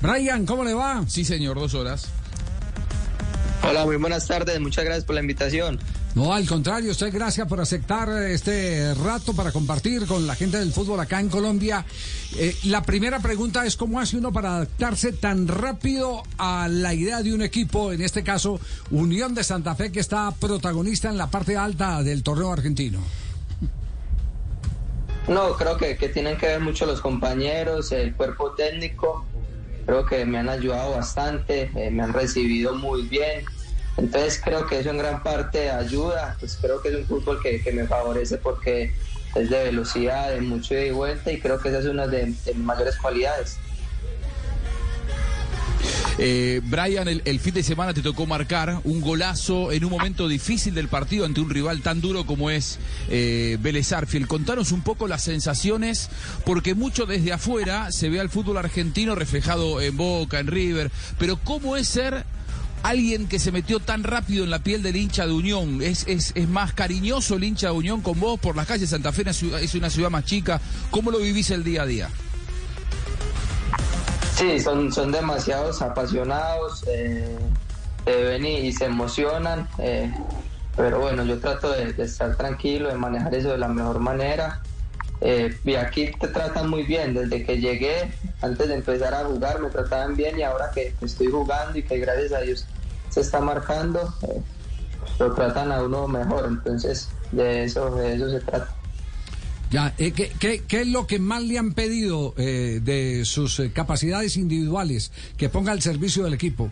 Brian, ¿cómo le va? Sí, señor, dos horas. Hola, muy buenas tardes. Muchas gracias por la invitación. No, al contrario, usted gracias por aceptar este rato para compartir con la gente del fútbol acá en Colombia. Eh, la primera pregunta es cómo hace uno para adaptarse tan rápido a la idea de un equipo, en este caso Unión de Santa Fe, que está protagonista en la parte alta del torneo argentino. No, creo que, que tienen que ver mucho los compañeros, el cuerpo técnico. Creo que me han ayudado bastante, eh, me han recibido muy bien. Entonces creo que eso en gran parte ayuda. Pues creo que es un fútbol que, que me favorece porque es de velocidad, de mucho ida y vuelta y creo que esa es una de, de mis mayores cualidades. Eh, Brian, el, fin de semana te tocó marcar un golazo en un momento difícil del partido ante un rival tan duro como es eh, Vélez Arfiel. Contanos un poco las sensaciones, porque mucho desde afuera se ve al fútbol argentino reflejado en Boca, en River, pero ¿cómo es ser alguien que se metió tan rápido en la piel del hincha de Unión? ¿Es, es, es más cariñoso el hincha de Unión con vos por las calles? Santa Fe es una ciudad más chica. ¿Cómo lo vivís el día a día? Sí, son, son demasiados apasionados, eh, eh, ven y, se emocionan, eh, pero bueno, yo trato de, de, estar tranquilo, de manejar eso de la mejor manera. Eh, y aquí te tratan muy bien, desde que llegué, antes de empezar a jugar, me trataban bien y ahora que estoy jugando y que gracias a Dios se está marcando, lo tratan a uno mejor, entonces de eso, de eso se trata. Ya, eh, ¿qué, qué, qué, es lo que más le han pedido eh, de sus eh, capacidades individuales que ponga al servicio del equipo?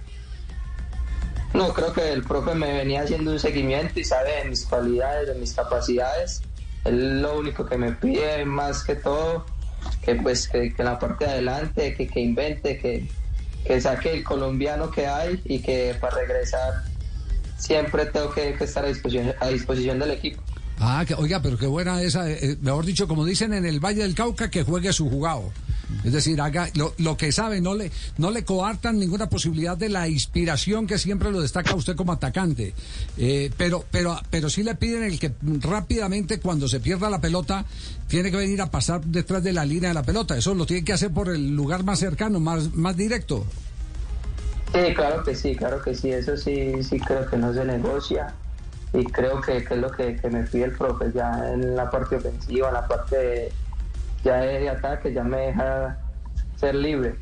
No, creo que el profe me venía haciendo un seguimiento y sabe de mis cualidades, de mis capacidades. Él lo único que me pide más que todo, que pues que, que la parte de adelante, que, que invente, que, que saque el colombiano que hay y que para regresar siempre tengo que, que estar a disposición, a disposición del equipo. Ah, que, oiga, pero qué buena esa, eh, mejor dicho, como dicen en el Valle del Cauca, que juegue su jugado. Es decir, haga lo, lo, que sabe, no le, no le coartan ninguna posibilidad de la inspiración que siempre lo destaca usted como atacante. Eh, pero, pero, pero sí le piden el que rápidamente, cuando se pierda la pelota, tiene que venir a pasar detrás de la línea de la pelota. Eso lo tiene que hacer por el lugar más cercano, más, más directo. Sí, claro que sí, claro que sí. Eso sí, sí creo que no se negocia y creo que, que es lo que, que, me pide el profe ya en la parte ofensiva, en la parte de, ya de ataque, ya me deja ser libre.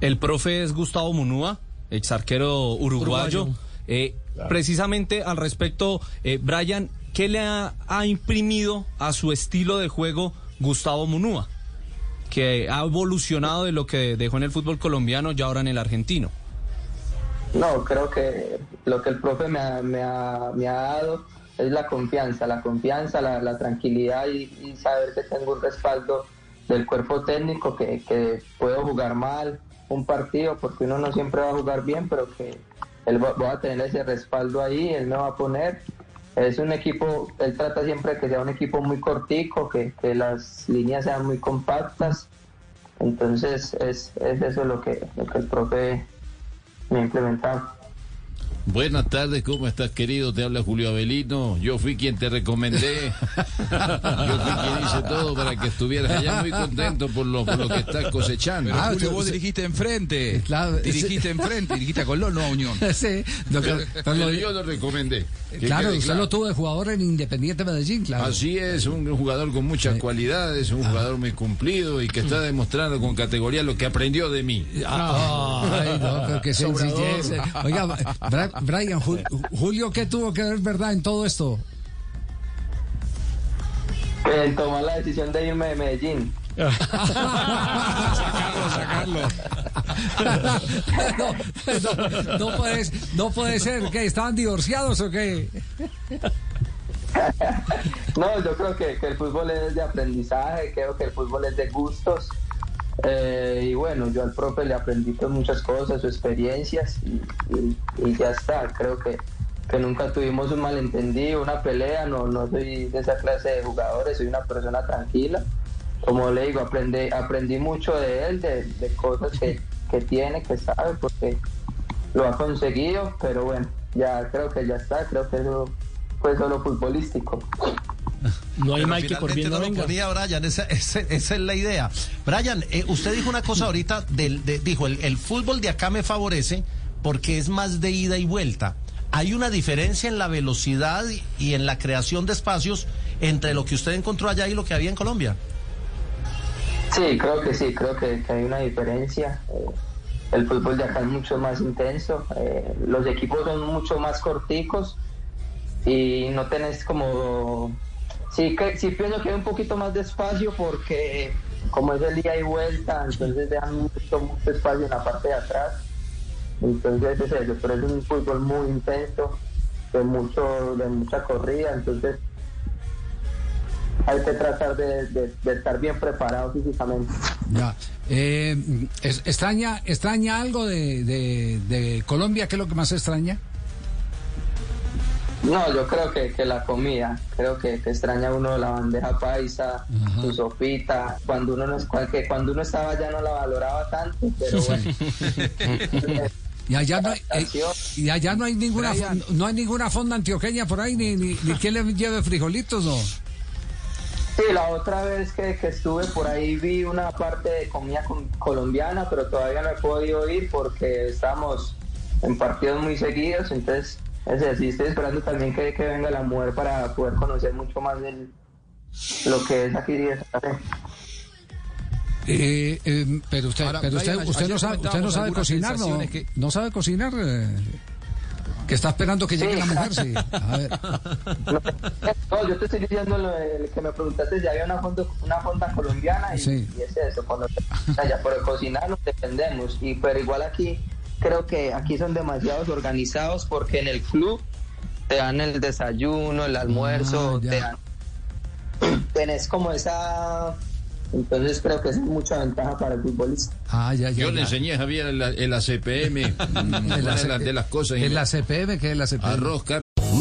El profe es Gustavo Munúa, ex arquero uruguayo. uruguayo. Eh, claro. Precisamente al respecto, eh, Brian, ¿qué le ha, ha, imprimido a su estilo de juego Gustavo Munúa? Que ha evolucionado de lo que dejó en el fútbol colombiano y ahora en el argentino. No, creo que lo que el profe me ha, me ha, me ha dado es la confianza, la confianza, la, la tranquilidad y, saber que tengo un respaldo del cuerpo técnico, que, que, puedo jugar mal un partido, porque uno no siempre va a jugar bien, pero que él va, va a tener ese respaldo ahí, él me va a poner. Es un equipo, él trata siempre que sea un equipo muy cortico, que, que las líneas sean muy compactas. Entonces es, es eso lo que, lo que el profe me implementado. Buenas tardes, ¿cómo estás, querido? Te habla Julio Avelino. Yo fui quien te recomendé. Yo fui quien hice todo para que estuvieras allá muy contento por lo, por lo que estás cosechando. Pero, ah, Julio, vos dirigiste enfrente. Claro, dirigiste sí. enfrente, dirigiste a Colón, no a Unión. Sí, lo que, pero, pero yo lo recomendé. Claro, usted claro. lo tuvo de jugador en Independiente Medellín, claro. Así es, un jugador con muchas sí. cualidades, un ah. jugador muy cumplido y que está demostrando con categoría lo que aprendió de mí. Ah, ay, no, pero qué sencillez. Oiga, Brian, Julio, ¿qué tuvo que ver, verdad, en todo esto? En tomar la decisión de irme de Medellín. sacarlo, sacarlo. no, no, no, puede, no puede ser. ¿Qué? ¿Estaban divorciados o qué? no, yo creo que, que, el fútbol es de aprendizaje, creo que el fútbol es de gustos. Eh, y bueno, yo al profe le aprendí pues muchas cosas, sus experiencias y, y- y ya está. Creo que, que nunca tuvimos un malentendido, una pelea. No, no soy de esa clase de jugadores, soy una persona tranquila. Como le digo, aprendí, aprendí mucho de él, de, de cosas que, que tiene, que sabe, porque lo ha conseguido. Pero bueno, ya creo que ya está. Creo que eso fue solo futbolístico. No hay Pero Mike que por bien no no lo venga. ponía Brian, esa, esa- esa es la idea. Brian, eh, usted dijo una cosa ahorita, del, de- dijo, el, el fútbol de acá me favorece porque es más de ida y vuelta. ¿Hay una diferencia en la velocidad y, en la creación de espacios entre lo que usted encontró allá y lo que había en Colombia? Sí, creo que sí, creo que, que hay una diferencia. Eh, el fútbol de acá es mucho más intenso, eh, los equipos son mucho más corticos y no tenés como... Sí, que, sí pienso que hay un poquito más de espacio porque como es el día y vuelta, entonces dejan mucho, mucho espacio en la parte de atrás. Entonces es eso, pero es un fútbol muy intenso, de, mucho, de mucha corrida, entonces hay que tratar de, de- de estar bien preparado físicamente. Ya. Eh, es- extraña, extraña algo de, de- Colombia, ¿qué es lo que más extraña? No, yo creo que, que la comida, creo que, que extraña uno la bandeja paisa, su sopita, cuando uno no es que cuando uno estaba allá no la valoraba tanto, pero bueno. Y allá no hay, eh, y allá no hay ninguna Brian. no hay ninguna fonda antioqueña por ahí ni ni, ni quien le lleve frijolitos no. Sí, la otra vez que, que estuve por ahí vi una parte de comida con- colombiana, pero todavía no he podido ir porque estamos en partidos muy seguidos, entonces es así, estoy esperando también que, que venga la mujer para poder conocer mucho más de lo que es aquí. Eh, eh, pero usted, Ahora, pero usted, usted no sabe, usted no sabe cocinar, ¿no? que- No sabe cocinar. eh, que está esperando que llegue Sí. la mujer, sí. A ver. No, yo te estoy diciendo lo de- que me preguntaste si había una fonda, una fonda colombiana y, Sí. y es eso, cuando o sea, ya por el cocinar nos dependemos, y pero igual aquí creo que aquí son demasiados organizados porque en el club te dan el desayuno, el almuerzo, Ah, te dan tenés como esa entonces creo que es mucha ventaja para el futbolista. Ah, ya, ya, Yo le enseñé a Javier el, el ACPM, una En de la las, CP de las cosas. En la CPM, que es la CPM? Arroz.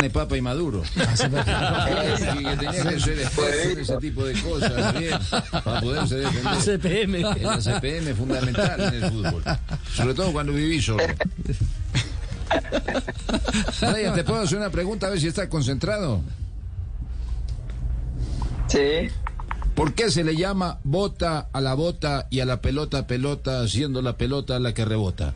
De papa y maduro. Y que tenía que ser experto ese tipo de cosas, bien, para poderse defender. CPM. El ACPM es fundamental en el fútbol. Sobre todo cuando vivís solo. Brian, ¿te puedo hacer una pregunta a ver si estás concentrado? Sí. ¿Por qué se le llama bota a la bota y a la pelota pelota, siendo la pelota la que rebota?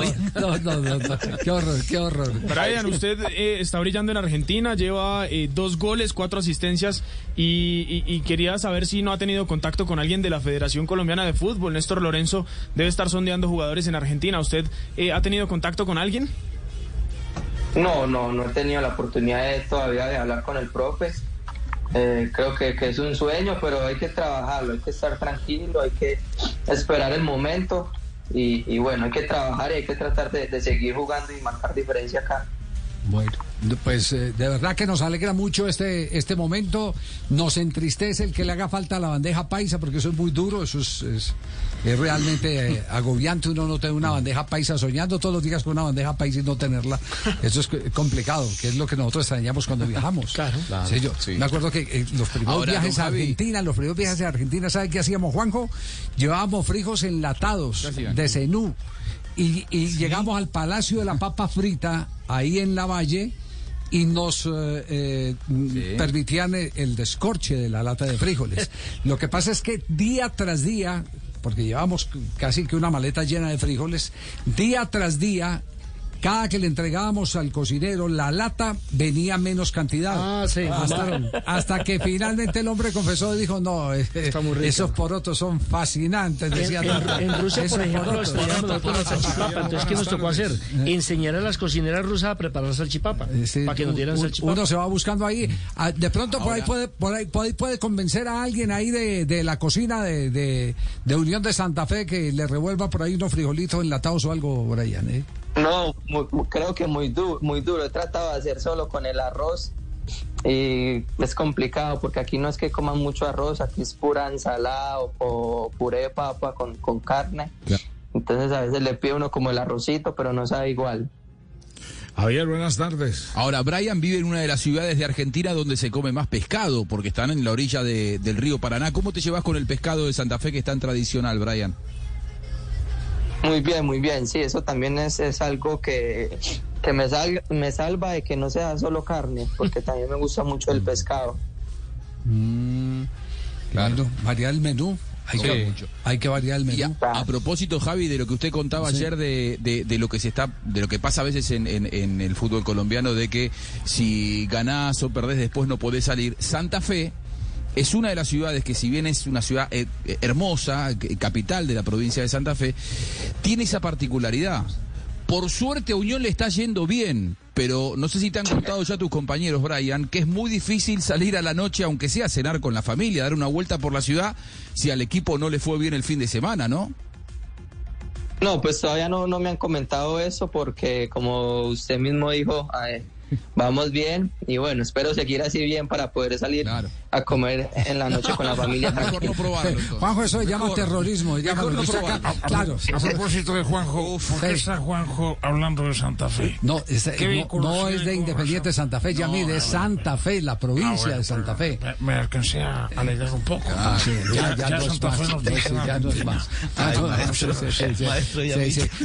Bien. No, no, no, no. Qué horror, qué horror. Brian, usted eh, está brillando en Argentina, lleva eh, dos goles, cuatro asistencias y, y- y quería saber si no ha tenido contacto con alguien de la Federación Colombiana de Fútbol. Néstor Lorenzo debe estar sondeando jugadores en Argentina. ¿Usted eh, ha tenido contacto con alguien? No, no, no he tenido la oportunidad de, todavía de hablar con el profe. Eh, creo que, que es un sueño, pero hay que trabajarlo, hay que estar tranquilo, hay que esperar el momento y, bueno, hay que trabajar y hay que tratar de, seguir jugando y marcar diferencia acá. Bueno, pues eh, de verdad que nos alegra mucho este, este momento. Nos entristece el que le haga falta la bandeja paisa, porque eso es muy duro, eso es, es, es realmente eh, agobiante uno no tener una bandeja paisa, soñando todos los días con una bandeja paisa y no tenerla. Eso es c- complicado, que es lo que nosotros extrañamos cuando viajamos. Claro, yo Me acuerdo que eh, los primeros Ahora, viajes a. Argentina, los primeros viajes a Argentina, ¿sabe qué hacíamos, Juanjo? Llevábamos frijos enlatados de cenú. Y, y llegamos al Palacio de la Papa Frita, ahí en la Valle, y nos eh, eh, permitían el, el descorche de la lata de frijoles. Lo que pasa es que día tras día, porque llevamos casi que una maleta llena de frijoles, día tras día cada que le entregábamos al cocinero la lata, venía menos cantidad. Ah, sí, hasta, hasta que finalmente el hombre confesó y dijo, no, eh, esos porotos son fascinantes, En, decía. en- en Rusia, Esos por ejemplo, porotos. nosotros la salchipapa. Entonces, ¿qué nos tocó hacer? Enseñar a las cocineras rusas a preparar salchipapa. Eh, sí, para que nos dieran un- salchipapa. Uno se va buscando ahí. Ah, De pronto por ahí, puede, por ahí, por ahí puede convencer a alguien ahí de, de la cocina de, de, de Unión de Santa Fe que le revuelva por ahí unos frijolitos enlatados o algo, Brian. ¿eh? No, mu- mu- creo que muy, du- muy duro. He tratado de hacer solo con el arroz y es complicado porque aquí no es que coman mucho arroz, aquí es pura ensalada o, o puré de papa con, con carne. Entonces a veces le pide uno como el arrocito, pero no sabe igual. Javier, buenas tardes. Ahora, Brian vive en una de las ciudades de Argentina donde se come más pescado, porque están en la orilla de- del río Paraná. ¿Cómo te llevas con el pescado de Santa Fe que es tan tradicional, Brian? Muy bien, muy bien. Sí, eso también es, es algo que, que me, sal- me salva de que no sea solo carne, porque también me gusta mucho el pescado. Claro, variar el menú. Hay, Sí. que, Mucho. hay que variar el Y menú. a, a propósito, Javi, de lo que usted contaba Sí. ayer de, de- de lo que se está, de lo que pasa a veces en, en- en el fútbol colombiano, de que si ganás o perdés después no podés salir. Santa Fe es una de las ciudades que, si bien es una ciudad eh, eh, hermosa, eh, capital de la provincia de Santa Fe, tiene esa particularidad. Por suerte a Unión le está yendo bien, pero no sé si te han contado ya tus compañeros, Brian, que es muy difícil salir a la noche, aunque sea a cenar con la familia, dar una vuelta por la ciudad, si al equipo no le fue bien el fin de semana, ¿no? No, pues todavía no, no me han comentado eso porque como usted mismo dijo, ay, vamos bien y bueno, espero seguir así bien para poder salir a comer en la noche con la familia. Mejor no probarlo, Juanjo, eso se llama terrorismo. se llama no saca- probarlo. claro. A propósito de Juanjo, ¿por qué está Juanjo hablando de Santa Fe? No, es, ¿Qué no, es de Independiente Santa Fe, Yamil, es Santa Fe, la Ah, provincia bueno, de Santa Fe. Me, me alcancé a alegrar un poco. Ah, sí, ya, no es más. No, no es más. Ah.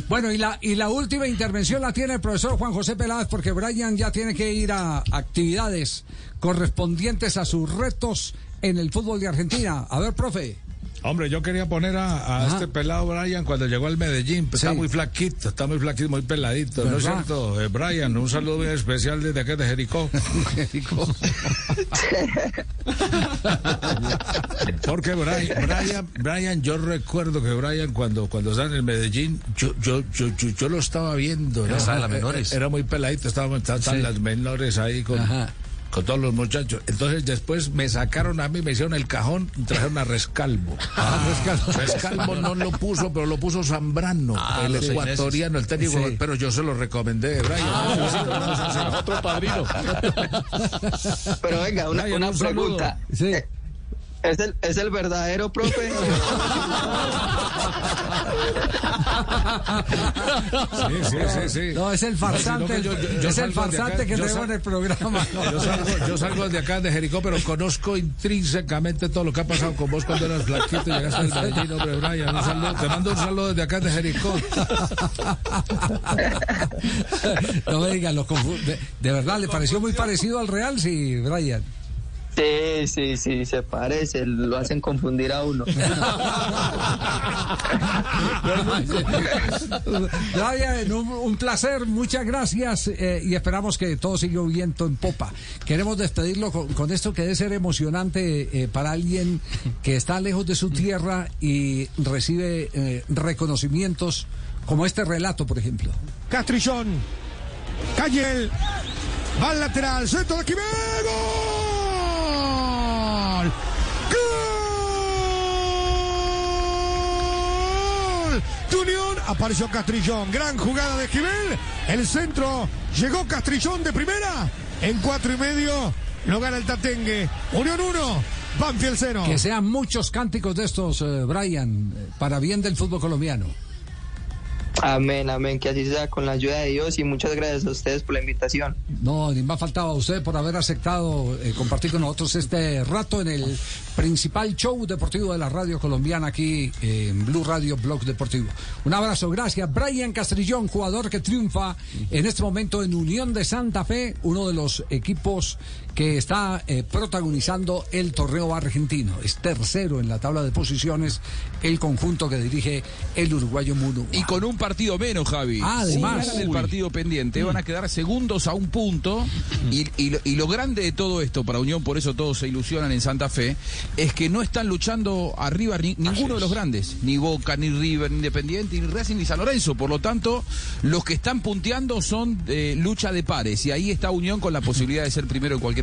Bueno, y la, y la última intervención la tiene el profesor Juan José Peláez, porque Brian ya tiene que ir a actividades correspondientes a sus retos en el fútbol de Argentina. A ver, profe. Hombre, yo quería poner a, a Ajá. este pelado Brian cuando llegó al Medellín. pues, Está Sí. muy flaquito, está muy flaquito, muy peladito. ¿No es ¿Verdad? cierto? Eh, Brian, un saludo especial desde acá de Jericó. Porque Brian, Brian, Brian, yo recuerdo que Brian cuando, cuando estaba en el Medellín, yo, yo, yo, yo, yo lo estaba viendo. ¿no? Estaba en las menores. Era muy peladito, estaban estaban Sí. las menores ahí con, con todos los muchachos. Entonces después me sacaron a mí, me hicieron el cajón y trajeron a Rescalvo. Rescalvo no lo puso, pero lo puso Zambrano, Ah, el ecuatoriano, el técnico, Sí. pero yo se lo recomendé, Brian. Otro padrino. Pero venga, una, Brian, una un saludo. pregunta. Eh, ¿Es el, ¿Es el verdadero profe? Sí, sí, sí, sí. No, es el farsante, No, sino que yo- yo- yo es el acá, farsante que tenemos sal- en el programa. Yo salgo, yo salgo de acá de Jericó, pero conozco intrínsecamente todo lo que ha pasado con vos cuando eras flaquito y llegaste al Medellín, hombre, Brian. Un saludo, te mando un saludo desde acá de Jericó. No me digan, lo confu- de, de verdad, ¿le pareció muy parecido al Real? Sí, Brian. Sí, sí, sí, se parece, lo hacen confundir a uno. Un, un placer, muchas gracias eh, y esperamos que todo siga viento en popa. Queremos despedirlo con, con esto que debe ser emocionante eh, para alguien que está lejos de su tierra y recibe eh, reconocimientos como este relato, por ejemplo. Castrillón. Cayel. Va al lateral. Centro de Quimé. Unión apareció Castrillón. Gran jugada de Esquivel. El centro. Llegó Castrillón de primera. En cuatro y medio. Lo gana el Tatengue. Unión 1. Banfield 0. Que sean muchos cánticos de estos, eh, Brian, eh, para bien del fútbol colombiano. Amén, amén, que así sea con la ayuda de Dios y muchas gracias a ustedes por la invitación. No, ni más faltaba a usted por haber aceptado eh, compartir con nosotros este rato en el principal show deportivo de la radio colombiana aquí eh, en Blue Radio Blog Deportivo. Un abrazo, gracias. Brian Castrillón, jugador que triunfa en este momento en Unión de Santa Fe, uno de los equipos que está eh, protagonizando el torneo argentino. Es tercero en la tabla de posiciones el conjunto que dirige el uruguayo Muno. Y con un partido menos, Javi. Ah, además. Ganan el partido pendiente, van a quedar segundos a un punto. Y, y lo, y lo grande de todo esto para Unión, por eso todos se ilusionan en Santa Fe, es que no están luchando arriba ni- ninguno de los grandes. Ni Boca, ni River, ni Independiente, ni Racing, ni San Lorenzo. Por lo tanto, los que están punteando son eh, lucha de pares. Y ahí está Unión con la posibilidad de ser primero en cualquier